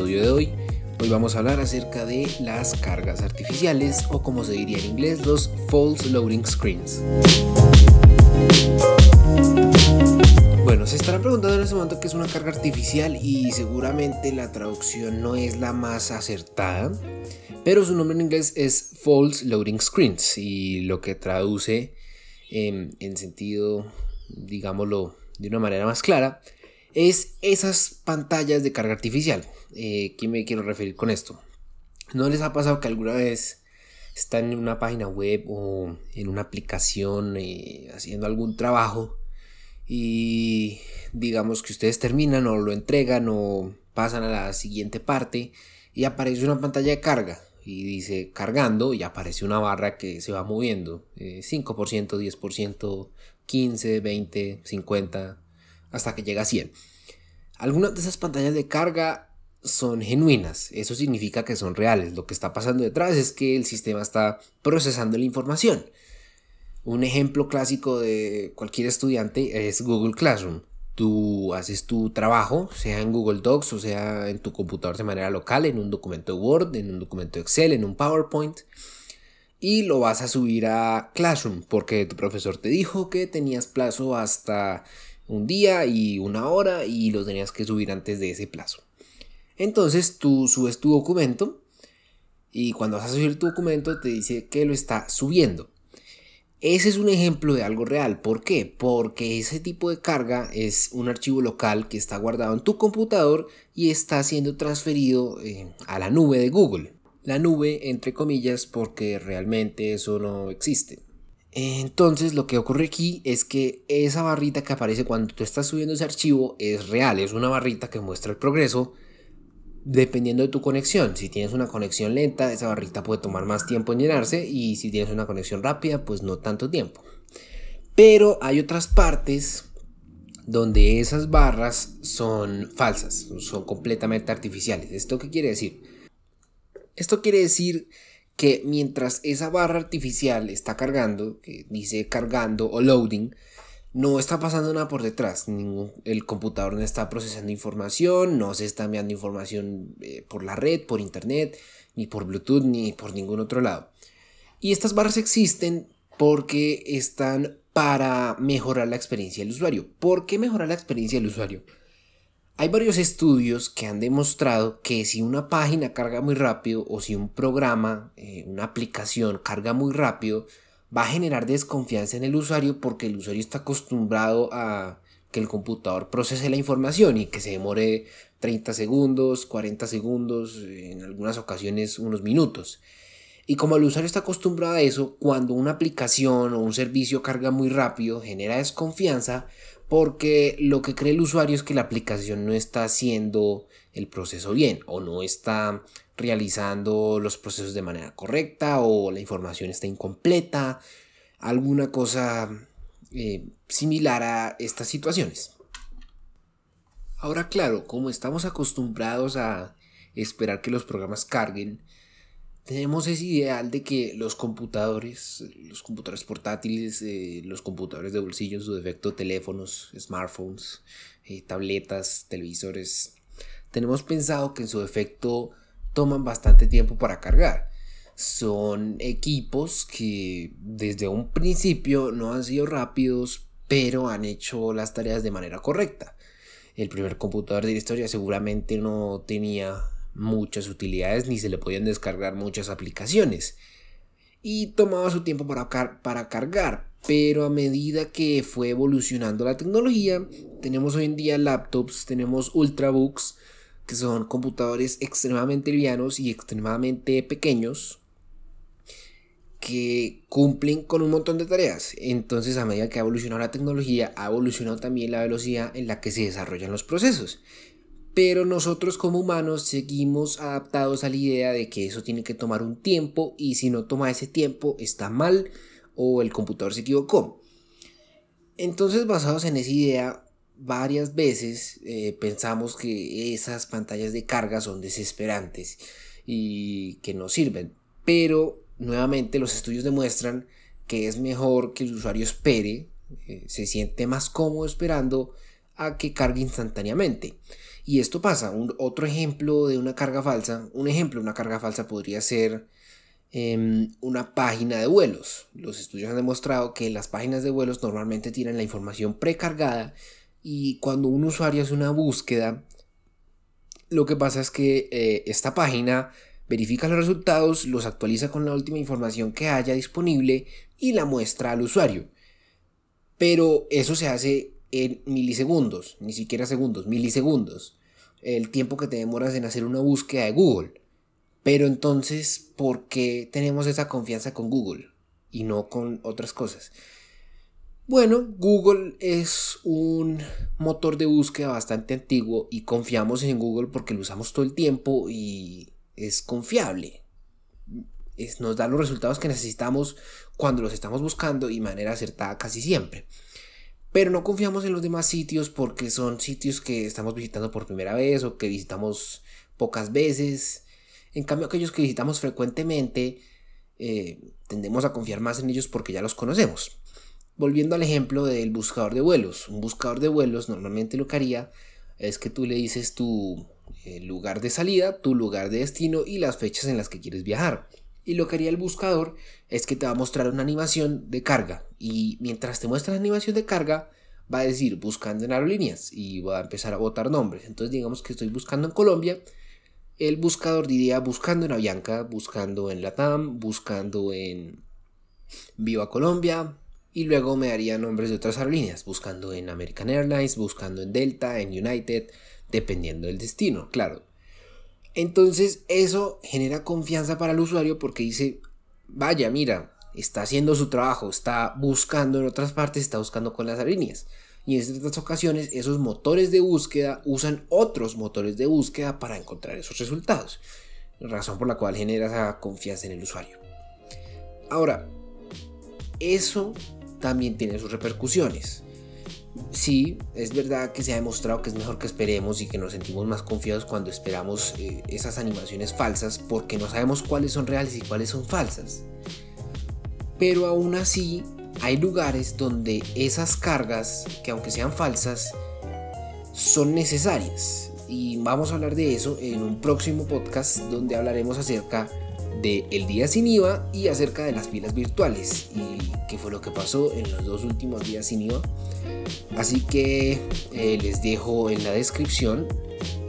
de hoy. Hoy vamos a hablar acerca de las cargas artificiales o como se diría en inglés los false loading screens. Bueno, se estarán preguntando en este momento qué es una carga artificial y seguramente la traducción no es la más acertada, pero su nombre en inglés es false loading screens y lo que traduce en sentido, digámoslo de una manera más clara, es esas pantallas de carga artificial. Eh, ¿Qué me quiero referir con esto? ¿No les ha pasado que alguna vez están en una página web o en una aplicación eh, haciendo algún trabajo y digamos que ustedes terminan o lo entregan o pasan a la siguiente parte y aparece una pantalla de carga y dice cargando y aparece una barra que se va moviendo 5%, 10%, 15, 20, 50, hasta que llega a 100. Algunas de esas pantallas de carga son genuinas, eso significa que son reales. Lo que está pasando detrás es que el sistema está procesando la información. Un ejemplo clásico de cualquier estudiante es Google Classroom. Tú haces tu trabajo, sea en Google Docs o sea en tu computador de manera local, en un documento Word, en un documento Excel, en un PowerPoint, y lo vas a subir a Classroom porque tu profesor te dijo que tenías plazo hasta un día y una hora y lo tenías que subir antes de ese plazo. Entonces tú subes tu documento y cuando vas a subir tu documento te dice que lo está subiendo. Ese es un ejemplo de algo real. ¿Por qué? Porque ese tipo de carga es un archivo local que está guardado en tu computador y está siendo transferido eh, a la nube de Google. La nube, entre comillas, porque realmente eso no existe. Entonces lo que ocurre aquí es que esa barrita que aparece cuando tú estás subiendo ese archivo es real, es una barrita que muestra el progreso dependiendo de tu conexión. Si tienes una conexión lenta, esa barrita puede tomar más tiempo en llenarse y si tienes una conexión rápida, pues no tanto tiempo. Pero hay otras partes donde esas barras son falsas, son completamente artificiales. ¿Esto qué quiere decir? Esto quiere decir que mientras esa barra artificial está cargando, que dice cargando o loading, no está pasando nada por detrás. el computador no está procesando información, no se está enviando información eh, por la red, por internet, ni por Bluetooth, ni por ningún otro lado. Y estas barras existen porque están para mejorar la experiencia del usuario. ¿Por qué mejorar la experiencia del usuario? Hay varios estudios que han demostrado que si una página carga muy rápido o si un programa, eh, una aplicación carga muy rápido, va a generar desconfianza en el usuario porque el usuario está acostumbrado a que el computador procese la información y que se demore 30 segundos, 40 segundos, en algunas ocasiones unos minutos. Y como el usuario está acostumbrado a eso, cuando una aplicación o un servicio carga muy rápido, genera desconfianza porque lo que cree el usuario es que la aplicación no está haciendo el proceso bien o no está realizando los procesos de manera correcta o la información está incompleta, alguna cosa eh, similar a estas situaciones. Ahora claro, como estamos acostumbrados a esperar que los programas carguen, tenemos ese ideal de que los computadores, los computadores portátiles, eh, los computadores de bolsillo, en su defecto teléfonos, smartphones, eh, tabletas, televisores, tenemos pensado que en su defecto toman bastante tiempo para cargar. Son equipos que desde un principio no han sido rápidos, pero han hecho las tareas de manera correcta. El primer computador de la historia seguramente no tenía muchas utilidades ni se le podían descargar muchas aplicaciones. Y tomaba su tiempo para, para cargar, pero a medida que fue evolucionando la tecnología, tenemos hoy en día laptops, tenemos ultrabooks, que son computadores extremadamente livianos y extremadamente pequeños, que cumplen con un montón de tareas. Entonces, a medida que ha evolucionado la tecnología, ha evolucionado también la velocidad en la que se desarrollan los procesos. Pero nosotros como humanos seguimos adaptados a la idea de que eso tiene que tomar un tiempo y si no toma ese tiempo está mal o el computador se equivocó. Entonces basados en esa idea, varias veces eh, pensamos que esas pantallas de carga son desesperantes y que no sirven. Pero nuevamente los estudios demuestran que es mejor que el usuario espere, eh, se siente más cómodo esperando a que cargue instantáneamente. Y esto pasa. Un, otro ejemplo de una carga falsa, un ejemplo de una carga falsa podría ser em, una página de vuelos. Los estudios han demostrado que las páginas de vuelos normalmente tienen la información precargada y cuando un usuario hace una búsqueda, lo que pasa es que eh, esta página verifica los resultados, los actualiza con la última información que haya disponible y la muestra al usuario. Pero eso se hace en milisegundos, ni siquiera segundos, milisegundos. El tiempo que te demoras en hacer una búsqueda de Google. Pero entonces, ¿por qué tenemos esa confianza con Google y no con otras cosas? Bueno, Google es un motor de búsqueda bastante antiguo y confiamos en Google porque lo usamos todo el tiempo y es confiable. nos da los resultados que necesitamos cuando los estamos buscando y de manera acertada casi siempre. Pero no confiamos en los demás sitios porque son sitios que estamos visitando por primera vez o que visitamos pocas veces. En cambio, aquellos que visitamos frecuentemente, eh, tendemos a confiar más en ellos porque ya los conocemos. Volviendo al ejemplo del buscador de vuelos. Un buscador de vuelos normalmente lo que haría es que tú le dices tu eh, lugar de salida, tu lugar de destino y las fechas en las que quieres viajar. Y lo que haría el buscador es que te va a mostrar una animación de carga. Y mientras te muestra la animación de carga, va a decir buscando en aerolíneas y va a empezar a botar nombres. Entonces digamos que estoy buscando en Colombia. El buscador diría buscando en Avianca, buscando en Latam, buscando en Viva Colombia. Y luego me daría nombres de otras aerolíneas, buscando en American Airlines, buscando en Delta, en United, dependiendo del destino, claro. Entonces eso genera confianza para el usuario porque dice, vaya, mira, está haciendo su trabajo, está buscando en otras partes, está buscando con las aerolíneas. Y en ciertas ocasiones esos motores de búsqueda usan otros motores de búsqueda para encontrar esos resultados. Razón por la cual genera esa confianza en el usuario. Ahora, eso también tiene sus repercusiones sí, es verdad que se ha demostrado que es mejor que esperemos y que nos sentimos más confiados cuando esperamos eh, esas animaciones falsas porque no sabemos cuáles son reales y cuáles son falsas. Pero aún así hay lugares donde esas cargas, que aunque sean falsas, son necesarias. Vamos a hablar de eso en un próximo podcast donde hablaremos acerca de El Día Sin IVA y acerca de las filas virtuales y qué fue lo que pasó en los dos últimos días sin IVA. Así que eh, les dejo en la descripción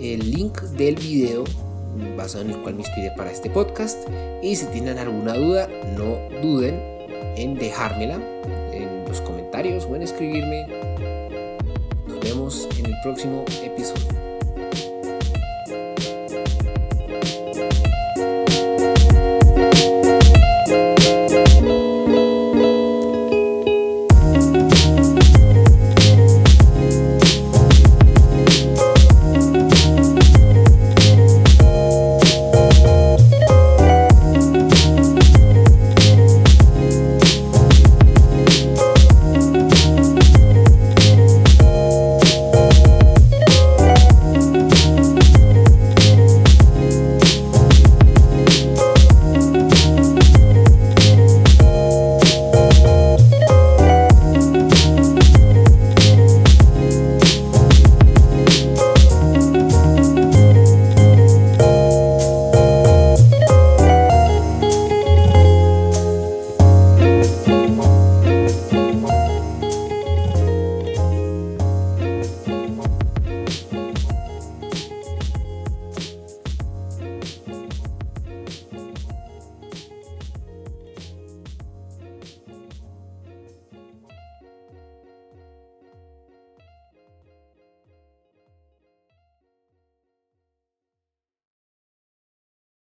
el link del video basado en el cual me inspiré para este podcast y si tienen alguna duda no duden en dejármela en los comentarios o en escribirme. Nos vemos en el próximo episodio.